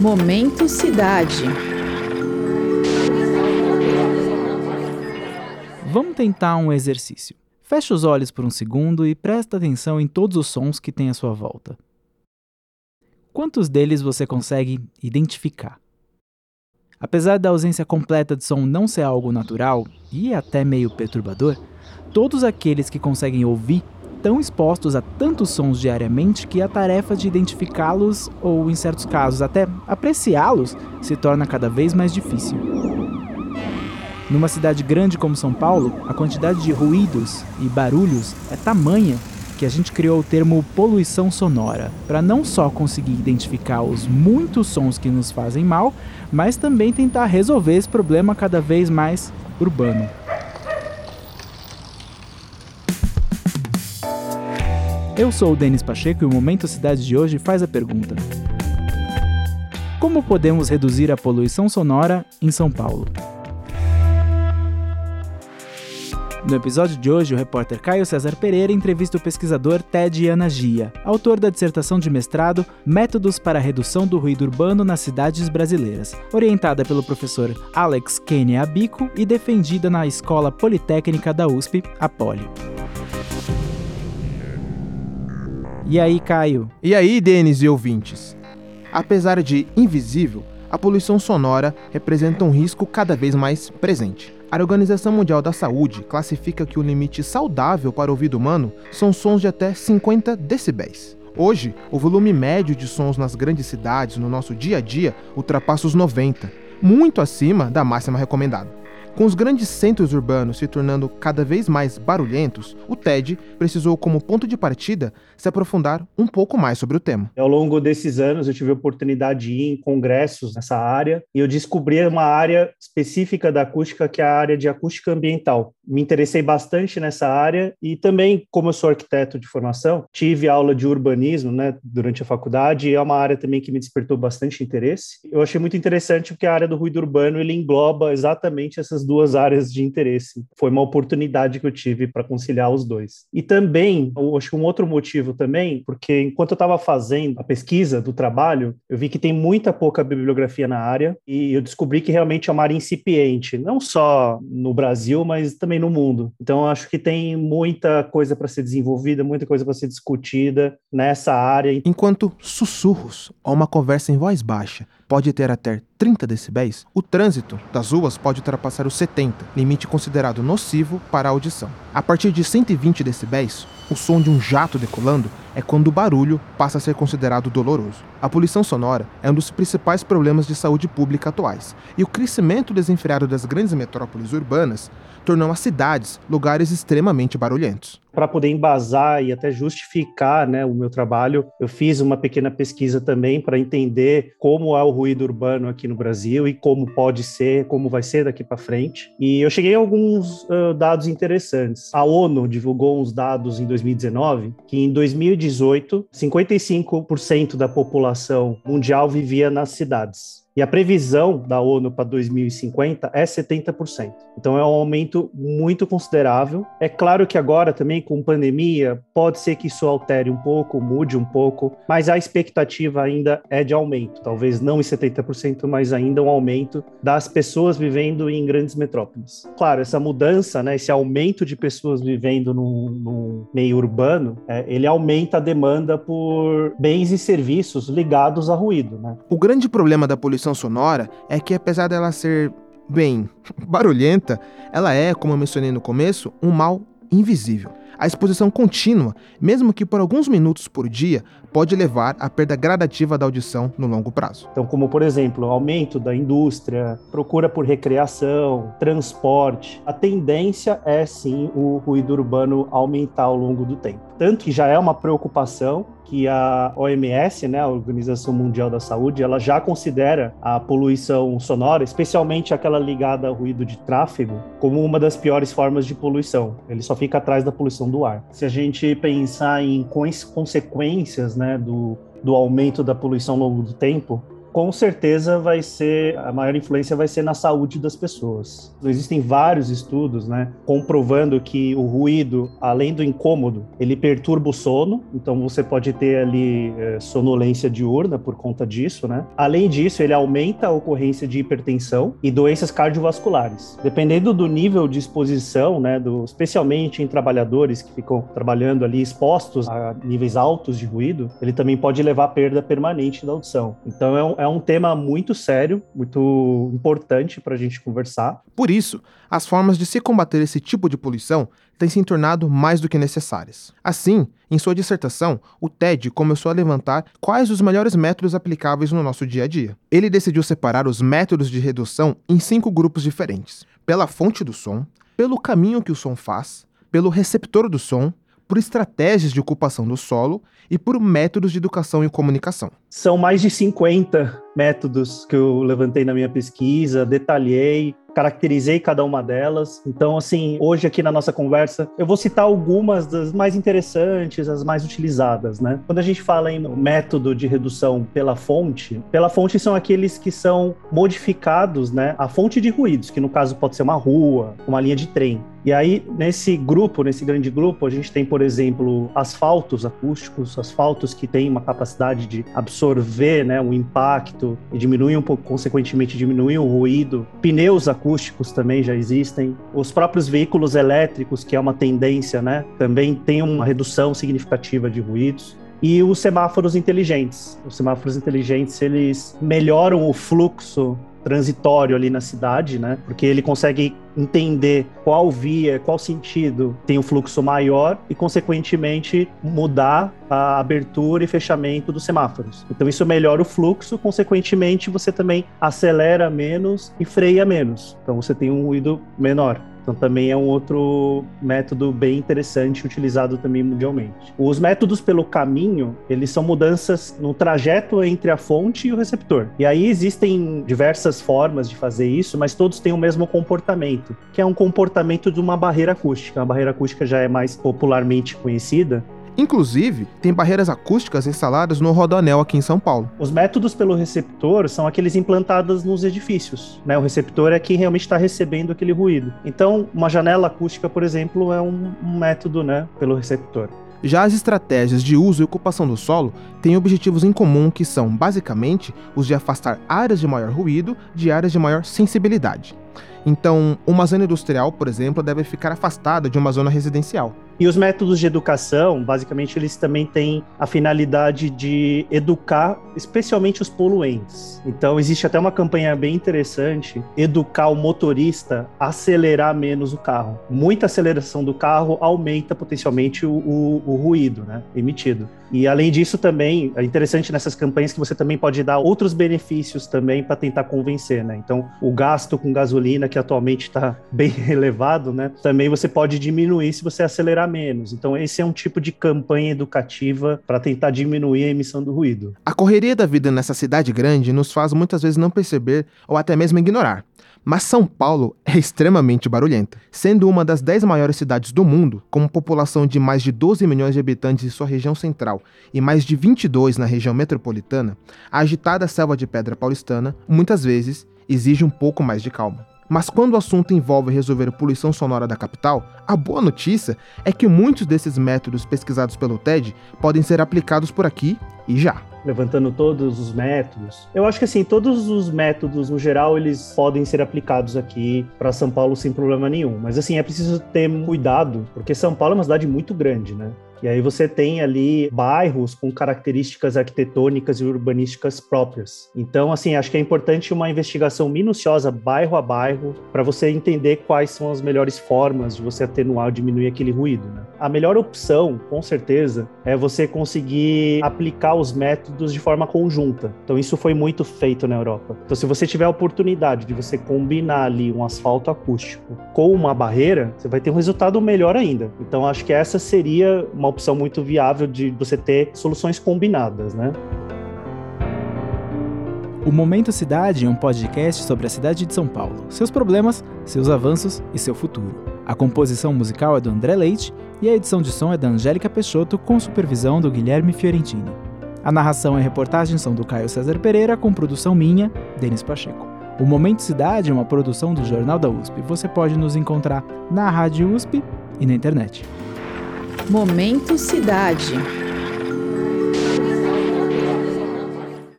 Momento Cidade. Vamos tentar um exercício. Feche os olhos por um segundo e presta atenção em todos os sons que tem à sua volta. Quantos deles você consegue identificar? Apesar da ausência completa de som não ser algo natural e até meio perturbador, todos aqueles que conseguem ouvir tão expostos a tantos sons diariamente que a tarefa de identificá-los, ou em certos casos até apreciá-los, se torna cada vez mais difícil. Numa cidade grande como São Paulo, a quantidade de ruídos e barulhos é tamanha que a gente criou o termo poluição sonora, para não só conseguir identificar os muitos sons que nos fazem mal, mas também tentar resolver esse problema cada vez mais urbano. Eu sou o Denis Pacheco e o Momento Cidade de hoje faz a pergunta: Como podemos reduzir a poluição sonora em São Paulo? No episódio de hoje, o repórter Caio César Pereira entrevista o pesquisador Ted Anagia, autor da dissertação de mestrado Métodos para a Redução do Ruído Urbano nas Cidades Brasileiras, orientada pelo professor Alex Kenny Abico e defendida na Escola Politécnica da USP, a Poli. E aí, Caio? E aí, Denis e ouvintes? Apesar de invisível, a poluição sonora representa um risco cada vez mais presente. A Organização Mundial da Saúde classifica que o limite saudável para o ouvido humano são sons de até 50 decibéis. Hoje, o volume médio de sons nas grandes cidades no nosso dia a dia ultrapassa os 90, muito acima da máxima recomendada. Com os grandes centros urbanos se tornando cada vez mais barulhentos, o TED precisou, como ponto de partida, se aprofundar um pouco mais sobre o tema. Ao longo desses anos, eu tive a oportunidade de ir em congressos nessa área e eu descobri uma área específica da acústica, que é a área de acústica ambiental. Me interessei bastante nessa área e também, como eu sou arquiteto de formação, tive aula de urbanismo né, durante a faculdade e é uma área também que me despertou bastante interesse. Eu achei muito interessante porque a área do ruído urbano ele engloba exatamente essas essas duas áreas de interesse. Foi uma oportunidade que eu tive para conciliar os dois. E também, acho que um outro motivo também, porque enquanto eu estava fazendo a pesquisa do trabalho, eu vi que tem muita pouca bibliografia na área e eu descobri que realmente é uma área incipiente, não só no Brasil, mas também no mundo. Então, acho que tem muita coisa para ser desenvolvida, muita coisa para ser discutida nessa área. Enquanto sussurros ou uma conversa em voz baixa pode ter até 30 decibéis, o trânsito das ruas pode ultrapassar os 70, limite considerado nocivo para a audição. A partir de 120 decibéis, o som de um jato decolando é quando o barulho passa a ser considerado doloroso. A poluição sonora é um dos principais problemas de saúde pública atuais, e o crescimento desenfreado das grandes metrópoles urbanas tornou as cidades lugares extremamente barulhentos para poder embasar e até justificar né, o meu trabalho, eu fiz uma pequena pesquisa também para entender como é o ruído urbano aqui no Brasil e como pode ser, como vai ser daqui para frente. E eu cheguei a alguns uh, dados interessantes. A ONU divulgou uns dados em 2019 que em 2018, 55% da população mundial vivia nas cidades. E a previsão da ONU para 2050 é 70%. Então é um aumento muito considerável. É claro que agora também com pandemia pode ser que isso altere um pouco, mude um pouco, mas a expectativa ainda é de aumento. Talvez não em 70%, mas ainda um aumento das pessoas vivendo em grandes metrópoles. Claro, essa mudança, né, esse aumento de pessoas vivendo no meio urbano, é, ele aumenta a demanda por bens e serviços ligados a ruído. Né? O grande problema da poluição sonora é que, apesar dela ser, bem, barulhenta, ela é, como eu mencionei no começo, um mal invisível. A exposição contínua, mesmo que por alguns minutos por dia, pode levar à perda gradativa da audição no longo prazo. Então, como por exemplo, aumento da indústria, procura por recreação, transporte, a tendência é sim o ruído urbano aumentar ao longo do tempo. Tanto que já é uma preocupação que a OMS, né, a Organização Mundial da Saúde, ela já considera a poluição sonora, especialmente aquela ligada ao ruído de tráfego, como uma das piores formas de poluição. Ele só fica atrás da poluição do ar. Se a gente pensar em consequências, né, do, do aumento da poluição ao longo do tempo, com certeza vai ser a maior influência vai ser na saúde das pessoas. Existem vários estudos, né, comprovando que o ruído, além do incômodo, ele perturba o sono. Então você pode ter ali é, sonolência diurna por conta disso, né? Além disso, ele aumenta a ocorrência de hipertensão e doenças cardiovasculares. Dependendo do nível de exposição, né, do, especialmente em trabalhadores que ficam trabalhando ali expostos a níveis altos de ruído, ele também pode levar à perda permanente da audição. Então é um, é um tema muito sério, muito importante para a gente conversar. Por isso, as formas de se combater esse tipo de poluição têm se tornado mais do que necessárias. Assim, em sua dissertação, o TED começou a levantar quais os melhores métodos aplicáveis no nosso dia a dia. Ele decidiu separar os métodos de redução em cinco grupos diferentes: pela fonte do som, pelo caminho que o som faz, pelo receptor do som, por estratégias de ocupação do solo e por métodos de educação e comunicação. São mais de 50 métodos que eu levantei na minha pesquisa, detalhei, caracterizei cada uma delas. Então, assim, hoje aqui na nossa conversa, eu vou citar algumas das mais interessantes, as mais utilizadas, né? Quando a gente fala em método de redução pela fonte, pela fonte são aqueles que são modificados, né? A fonte de ruídos, que no caso pode ser uma rua, uma linha de trem. E aí, nesse grupo, nesse grande grupo, a gente tem, por exemplo, asfaltos acústicos, asfaltos que têm uma capacidade de absorver né, o impacto e diminuir um pouco, consequentemente, diminuir o ruído. Pneus acústicos também já existem. Os próprios veículos elétricos, que é uma tendência, né, também tem uma redução significativa de ruídos e os semáforos inteligentes. Os semáforos inteligentes, eles melhoram o fluxo transitório ali na cidade, né? Porque ele consegue entender qual via, qual sentido tem um fluxo maior e, consequentemente, mudar a abertura e fechamento dos semáforos. Então, isso melhora o fluxo, consequentemente, você também acelera menos e freia menos. Então, você tem um ruído menor. Então também é um outro método bem interessante utilizado também mundialmente. Os métodos pelo caminho, eles são mudanças no trajeto entre a fonte e o receptor. E aí existem diversas formas de fazer isso, mas todos têm o mesmo comportamento, que é um comportamento de uma barreira acústica. A barreira acústica já é mais popularmente conhecida, Inclusive, tem barreiras acústicas instaladas no Rodoanel aqui em São Paulo. Os métodos pelo receptor são aqueles implantados nos edifícios. Né? O receptor é quem realmente está recebendo aquele ruído. Então, uma janela acústica, por exemplo, é um, um método né, pelo receptor. Já as estratégias de uso e ocupação do solo têm objetivos em comum que são, basicamente, os de afastar áreas de maior ruído de áreas de maior sensibilidade. Então, uma zona industrial, por exemplo, deve ficar afastada de uma zona residencial. E os métodos de educação, basicamente, eles também têm a finalidade de educar, especialmente os poluentes. Então, existe até uma campanha bem interessante: educar o motorista a acelerar menos o carro. Muita aceleração do carro aumenta potencialmente o, o, o ruído né, emitido. E além disso, também é interessante nessas campanhas que você também pode dar outros benefícios também para tentar convencer, né? Então, o gasto com gasolina, que atualmente está bem elevado, né? Também você pode diminuir se você acelerar menos. Então, esse é um tipo de campanha educativa para tentar diminuir a emissão do ruído. A correria da vida nessa cidade grande nos faz muitas vezes não perceber ou até mesmo ignorar. Mas São Paulo é extremamente barulhenta. Sendo uma das 10 maiores cidades do mundo, com uma população de mais de 12 milhões de habitantes em sua região central e mais de 22 na região metropolitana, a agitada selva de pedra paulistana, muitas vezes, exige um pouco mais de calma. Mas quando o assunto envolve resolver a poluição sonora da capital, a boa notícia é que muitos desses métodos pesquisados pelo TED podem ser aplicados por aqui e já levantando todos os métodos. Eu acho que assim, todos os métodos no geral eles podem ser aplicados aqui para São Paulo sem problema nenhum. Mas assim, é preciso ter cuidado, porque São Paulo é uma cidade muito grande, né? E aí você tem ali bairros com características arquitetônicas e urbanísticas próprias. Então, assim, acho que é importante uma investigação minuciosa, bairro a bairro, para você entender quais são as melhores formas de você atenuar ou diminuir aquele ruído. Né? A melhor opção, com certeza, é você conseguir aplicar os métodos de forma conjunta. Então, isso foi muito feito na Europa. Então, se você tiver a oportunidade de você combinar ali um asfalto acústico com uma barreira, você vai ter um resultado melhor ainda. Então, acho que essa seria uma opção muito viável de você ter soluções combinadas, né? O Momento Cidade é um podcast sobre a cidade de São Paulo, seus problemas, seus avanços e seu futuro. A composição musical é do André Leite e a edição de som é da Angélica Peixoto com supervisão do Guilherme Fiorentini. A narração e reportagem são do Caio César Pereira, com produção minha, Denis Pacheco. O Momento Cidade é uma produção do Jornal da USP. Você pode nos encontrar na Rádio USP e na internet. Momento Cidade.